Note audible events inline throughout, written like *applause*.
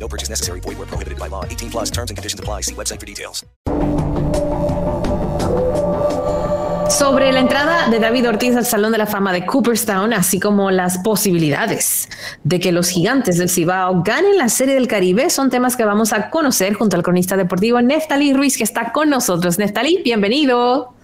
No purchase necessary. Void where prohibited by law. 18 plus terms and conditions apply. See website for details. Sobre la entrada de David Ortiz al Salón de la Fama de Cooperstown, así como las posibilidades de que los gigantes del Cibao ganen la Serie del Caribe, son temas que vamos a conocer junto al cronista deportivo Neftalí Ruiz, que está con nosotros. Neftalí, bienvenido.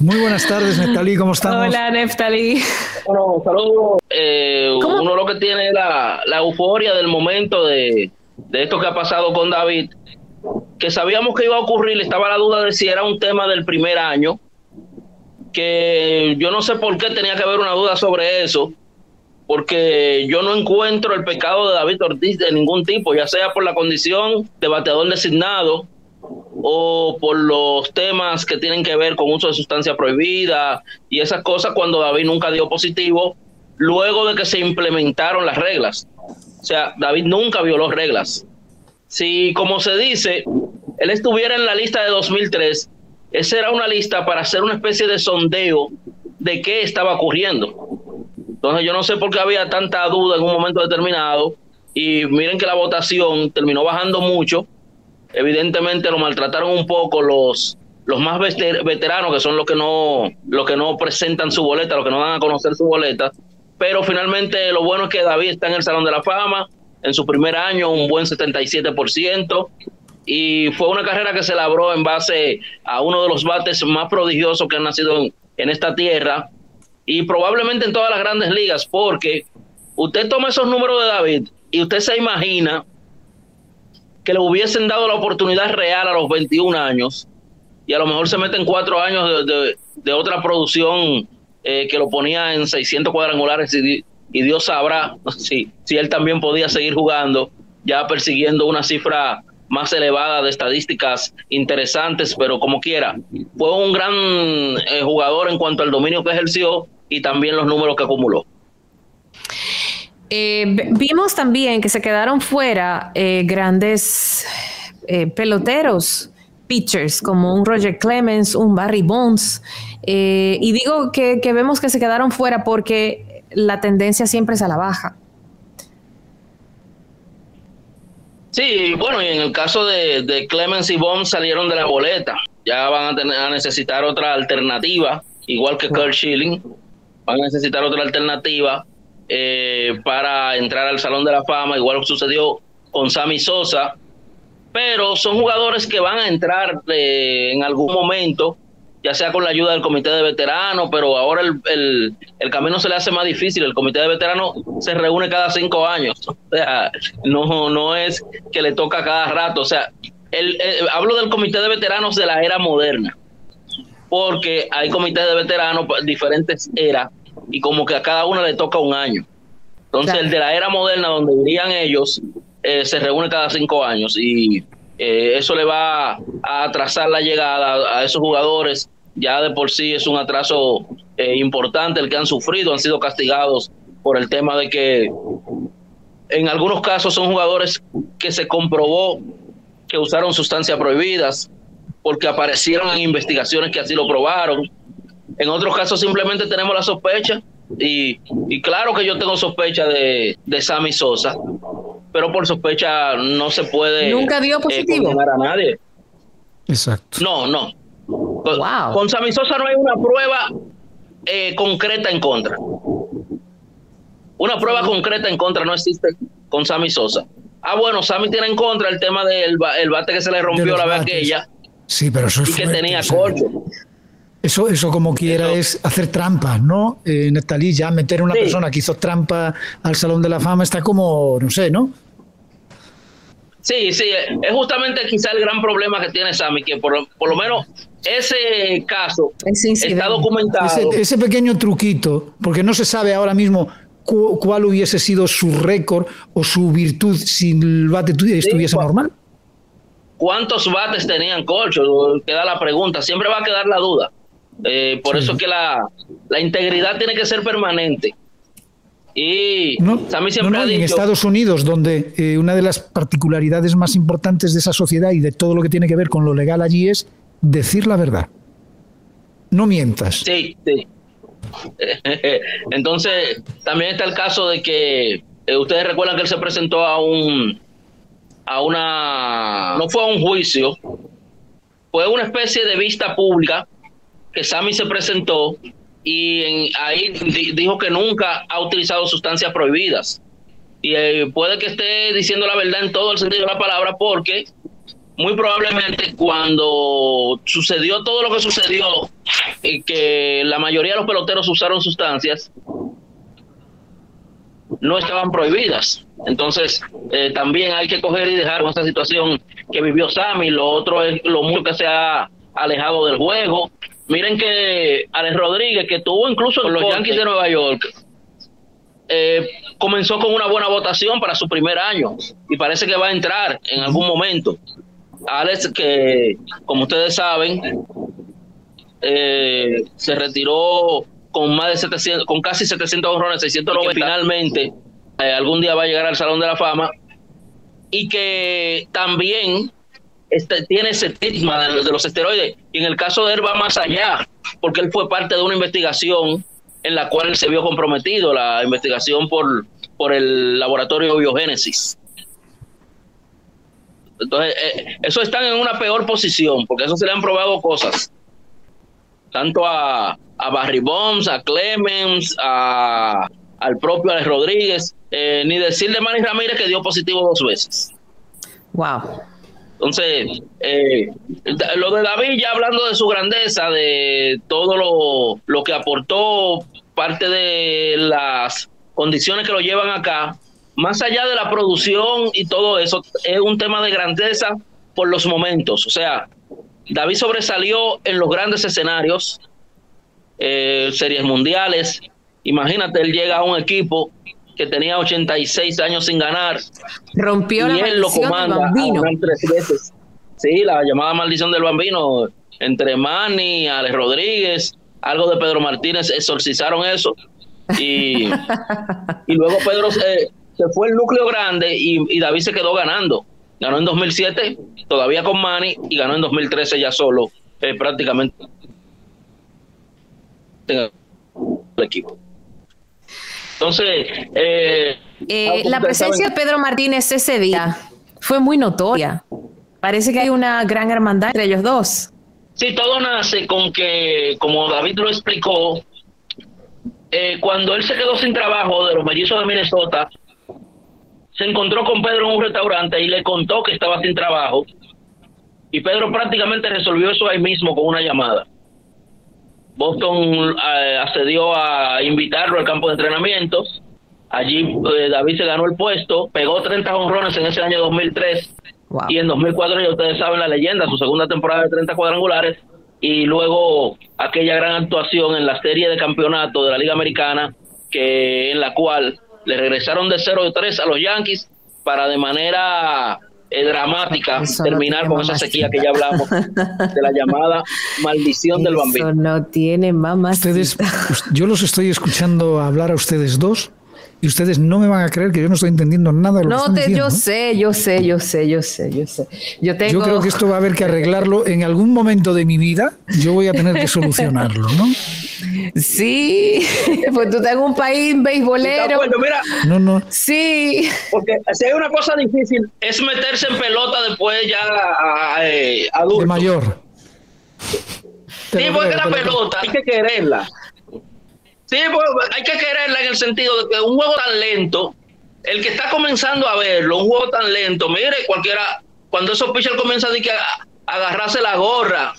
Muy buenas tardes, Neftalí, ¿cómo estamos? Hola, Neftalí. Bueno, saludos. Eh, uno lo que tiene es la, la euforia del momento de, de esto que ha pasado con David, que sabíamos que iba a ocurrir, estaba la duda de si era un tema del primer año, que yo no sé por qué tenía que haber una duda sobre eso, porque yo no encuentro el pecado de David Ortiz de ningún tipo, ya sea por la condición de bateador designado o por los temas que tienen que ver con uso de sustancia prohibida y esas cosas cuando David nunca dio positivo, luego de que se implementaron las reglas. O sea, David nunca violó reglas. Si, como se dice, él estuviera en la lista de 2003, esa era una lista para hacer una especie de sondeo de qué estaba ocurriendo. Entonces yo no sé por qué había tanta duda en un momento determinado y miren que la votación terminó bajando mucho. Evidentemente lo maltrataron un poco los los más veteranos que son los que no los que no presentan su boleta, los que no dan a conocer su boleta, pero finalmente lo bueno es que David está en el Salón de la Fama en su primer año un buen 77% y fue una carrera que se labró en base a uno de los bates más prodigiosos que han nacido en, esta tierra y probablemente en todas las grandes ligas, porque usted toma esos números de David y usted se imagina que le hubiesen dado la oportunidad real a los 21 años y a lo mejor se meten cuatro años de, de otra producción eh, que lo ponía en 600 cuadrangulares y, Dios sabrá si, si él también podía seguir jugando, ya persiguiendo una cifra más elevada de estadísticas interesantes, pero como quiera, fue un gran eh, jugador en cuanto al dominio que ejerció y también los números que acumuló. Eh, vimos también que se quedaron fuera eh, grandes peloteros, pitchers, como un Roger Clemens, un Barry Bonds. Eh, y digo que, vemos que se quedaron fuera porque la tendencia siempre es a la baja. Sí, bueno, y en el caso de, Clemens y Bond salieron de la boleta. Ya van a, tener, a necesitar otra alternativa, igual que Kurt Schilling. Van a necesitar otra alternativa eh, para entrar al Salón de la Fama, igual sucedió con Sammy Sosa. Pero son jugadores que van a entrar eh, en algún momento, ya sea con la ayuda del comité de veteranos, pero ahora el, el, el, camino se le hace más difícil. El comité de veteranos se reúne cada cinco años. O sea, no, no es que le toca cada rato. O sea, el, el, hablo del comité de veteranos de la era moderna, porque hay comités de veteranos diferentes eras y como que a cada uno le toca un año. Entonces, claro. el de la era moderna, donde irían ellos, eh, se reúne cada cinco años y eh, eso le va a atrasar la llegada a esos jugadores. Ya de por sí es un atraso eh, importante el que han sufrido, han sido castigados por el tema de que en algunos casos son jugadores que se comprobó que usaron sustancias prohibidas porque aparecieron en investigaciones que así lo probaron. En otros casos simplemente tenemos la sospecha y, y claro que yo tengo sospecha de, de Sammy Sosa, pero por sospecha no se puede nunca dio positivo eh, a nadie. Exacto. No, no. Con, wow. con Sammy Sosa no hay una prueba eh, concreta en contra. Una prueba concreta en contra no existe con Sammy Sosa. Ah, bueno, Sammy tiene en contra el tema del el bate que se le rompió la vez aquella. Sí, pero eso es y que tenía o sea, corcho. Eso, eso como quiera Eso. es hacer trampas, ¿no? Eh, Nestalí, ya meter a una Sí. persona que hizo trampa al Salón de la Fama está como, no sé, ¿no? Sí, sí, es justamente quizá el gran problema que tiene Sammy, que por, por lo menos ese caso Ese está documentado. Ese, ese pequeño truquito, porque no se sabe ahora mismo cuál hubiese sido su récord o su virtud si el bate estuviese normal. ¿Cuántos bates tenían Colcho? Queda la pregunta, siempre va a quedar la duda. Eh, por eso que la, la, integridad tiene que ser permanente. Y Sammy siempre ha dicho, en Estados Unidos, donde eh, una de las particularidades más importantes de esa sociedad y de todo lo que tiene que ver con lo legal allí es decir la verdad. No mientas. Sí, sí. *laughs* Entonces, también está el caso de que eh, ustedes recuerdan que él se presentó a un a una no fue a un juicio, fue una especie de vista pública que Sammy se presentó y ahí dijo que nunca ha utilizado sustancias prohibidas. Y eh, puede que esté diciendo la verdad en todo el sentido de la palabra porque muy probablemente cuando sucedió todo lo que sucedió y que la mayoría de los peloteros usaron sustancias, no estaban prohibidas. Entonces, eh, también hay que coger y dejar con esa situación que vivió Sammy. Lo otro es lo mucho que se ha alejado del juego. Miren que Alex Rodríguez, que tuvo incluso con los Yankees de Nueva York, eh, comenzó con una buena votación para su primer año y parece que va a entrar en algún momento. Alex, que como ustedes saben, eh, se retiró con más de 700, con casi 700 honrones, 690, finalmente eh, algún día va a llegar al Salón de la Fama y que también este, tiene ese estigma de, los esteroides y en el caso de él va más allá porque él fue parte de una investigación en la cual él se vio comprometido, la investigación por, por el laboratorio Biogénesis. Entonces, eh, eso están en una peor posición, porque eso se le han probado cosas. Tanto a, a Barry Bonds, a Clemens, a, al propio Alex Rodríguez, eh, ni decirle Manny Ramírez que dio positivo dos veces. Wow. Entonces, eh, lo de David, ya hablando de su grandeza, de todo lo, lo que aportó, parte de las condiciones que lo llevan acá, más allá de la producción y todo eso, es un tema de grandeza por los momentos. O sea, David sobresalió en los grandes escenarios, eh, series mundiales. Imagínate, él llega a un equipo que tenía 86 años sin ganar. Rompió y la él lo comanda tres veces. Sí, la llamada maldición del bambino entre Manny, Alex Rodríguez, algo de Pedro Martínez, exorcizaron eso. Y, *laughs* y luego Pedro se fue el núcleo grande y, David se quedó ganando. Ganó en 2007, todavía con Manny, y ganó en 2013 ya solo, eh, prácticamente. El equipo. Entonces, eh, eh, la presencia de Pedro Martínez ese día fue muy notoria. Parece que hay una gran hermandad entre ellos dos. Sí, todo nace con que, como David lo explicó, cuando él se quedó sin trabajo de los mellizos de Minnesota, se encontró con Pedro en un restaurante y le contó que estaba sin trabajo. Y Pedro prácticamente resolvió eso ahí mismo con una llamada. Boston eh, accedió a invitarlo al campo de entrenamientos. Allí eh, David se ganó el puesto, pegó 30 honrones en ese año 2003 y en 2004 ya ustedes saben la leyenda, su segunda temporada de 30 cuadrangulares y luego aquella gran actuación en la serie de campeonato de la Liga Americana que en la cual le regresaron de 0 3 a los Yankees para de manera eh, dramática terminar con esa sequía que ya hablamos de la llamada maldición del bambino. no tiene mamá. Ustedes, yo los estoy escuchando hablar a ustedes dos y ustedes no me van a creer que yo no estoy entendiendo nada de lo no que están te, Yo sé, yo sé, yo sé, yo sé, yo sé. Yo, tengo... yo creo que esto va a haber que arreglarlo en algún momento de mi vida. Yo voy a tener que solucionarlo, ¿no? *laughs* Sí, pues tú estás en un país beisbolero. Bueno, mira, no, no. Sí. Porque si hay una cosa difícil es meterse en pelota después ya a, eh, adulto. De mayor. Sí, porque la pelota hay que quererla. Sí, pues, hay que quererla en el sentido de que un juego tan lento, el que está comenzando a verlo, un juego tan lento, mire, cualquiera, cuando esos pitchers comienzan a, agarrarse la gorra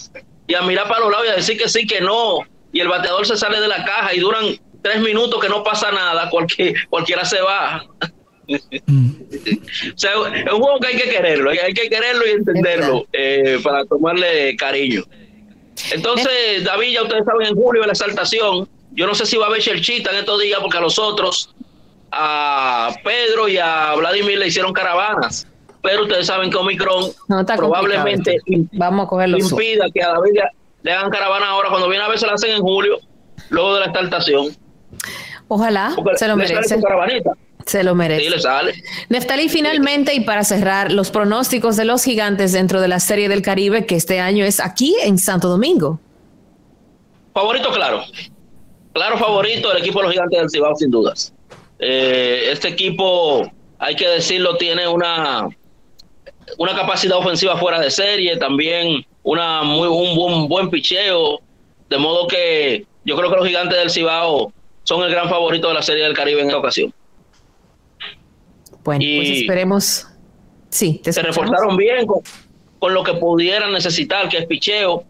y a mirar para los lados y a decir que sí, que no, y el bateador se sale de la caja y duran tres minutos que no pasa nada, cualquier, cualquiera se va. Mm. *laughs* o sea, es un juego que hay que quererlo, hay que quererlo y entenderlo eh, para tomarle cariño. Entonces, David, ya ustedes saben, en julio la exaltación yo no sé si va a haber Chelchita en estos días porque a los otros a Pedro y a Vladimir le hicieron caravanas. Pero ustedes saben que Omicron probablemente Vamos a cogerlo impida que a David le hagan caravana ahora. Cuando viene a ver, se la hacen en julio, luego de la exaltación. Ojalá, se lo merece. Se lo merece. Sí, le sale. Neftalí, finalmente, y para cerrar, los pronósticos de los gigantes dentro de la Serie del Caribe, que este año es aquí en Santo Domingo. Favorito, claro. Claro, favorito el equipo de los gigantes del Cibao, sin dudas. Eh, este equipo, hay que decirlo, tiene una, una capacidad ofensiva fuera de serie, también una muy un buen, buen picheo, de modo que yo creo que los gigantes del Cibao son el gran favorito de la Serie del Caribe en esta ocasión. Bueno, pues esperemos. Sí, se reforzaron bien con, lo que pudieran necesitar, que es picheo.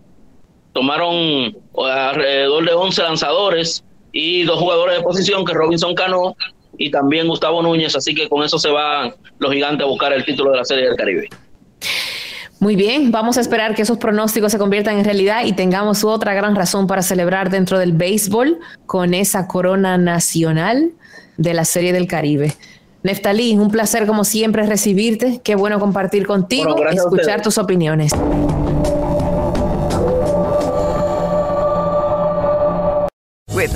Tomaron alrededor de 11 lanzadores y dos jugadores de posición, que Robinson Cano y también Gustavo Núñez. Así que con eso se van los gigantes a buscar el título de la Serie del Caribe. Muy bien, vamos a esperar que esos pronósticos se conviertan en realidad y tengamos otra gran razón para celebrar dentro del béisbol con esa corona nacional de la Serie del Caribe. Neftalí, un placer como siempre recibirte. Qué bueno compartir contigo, y escuchar tus opiniones.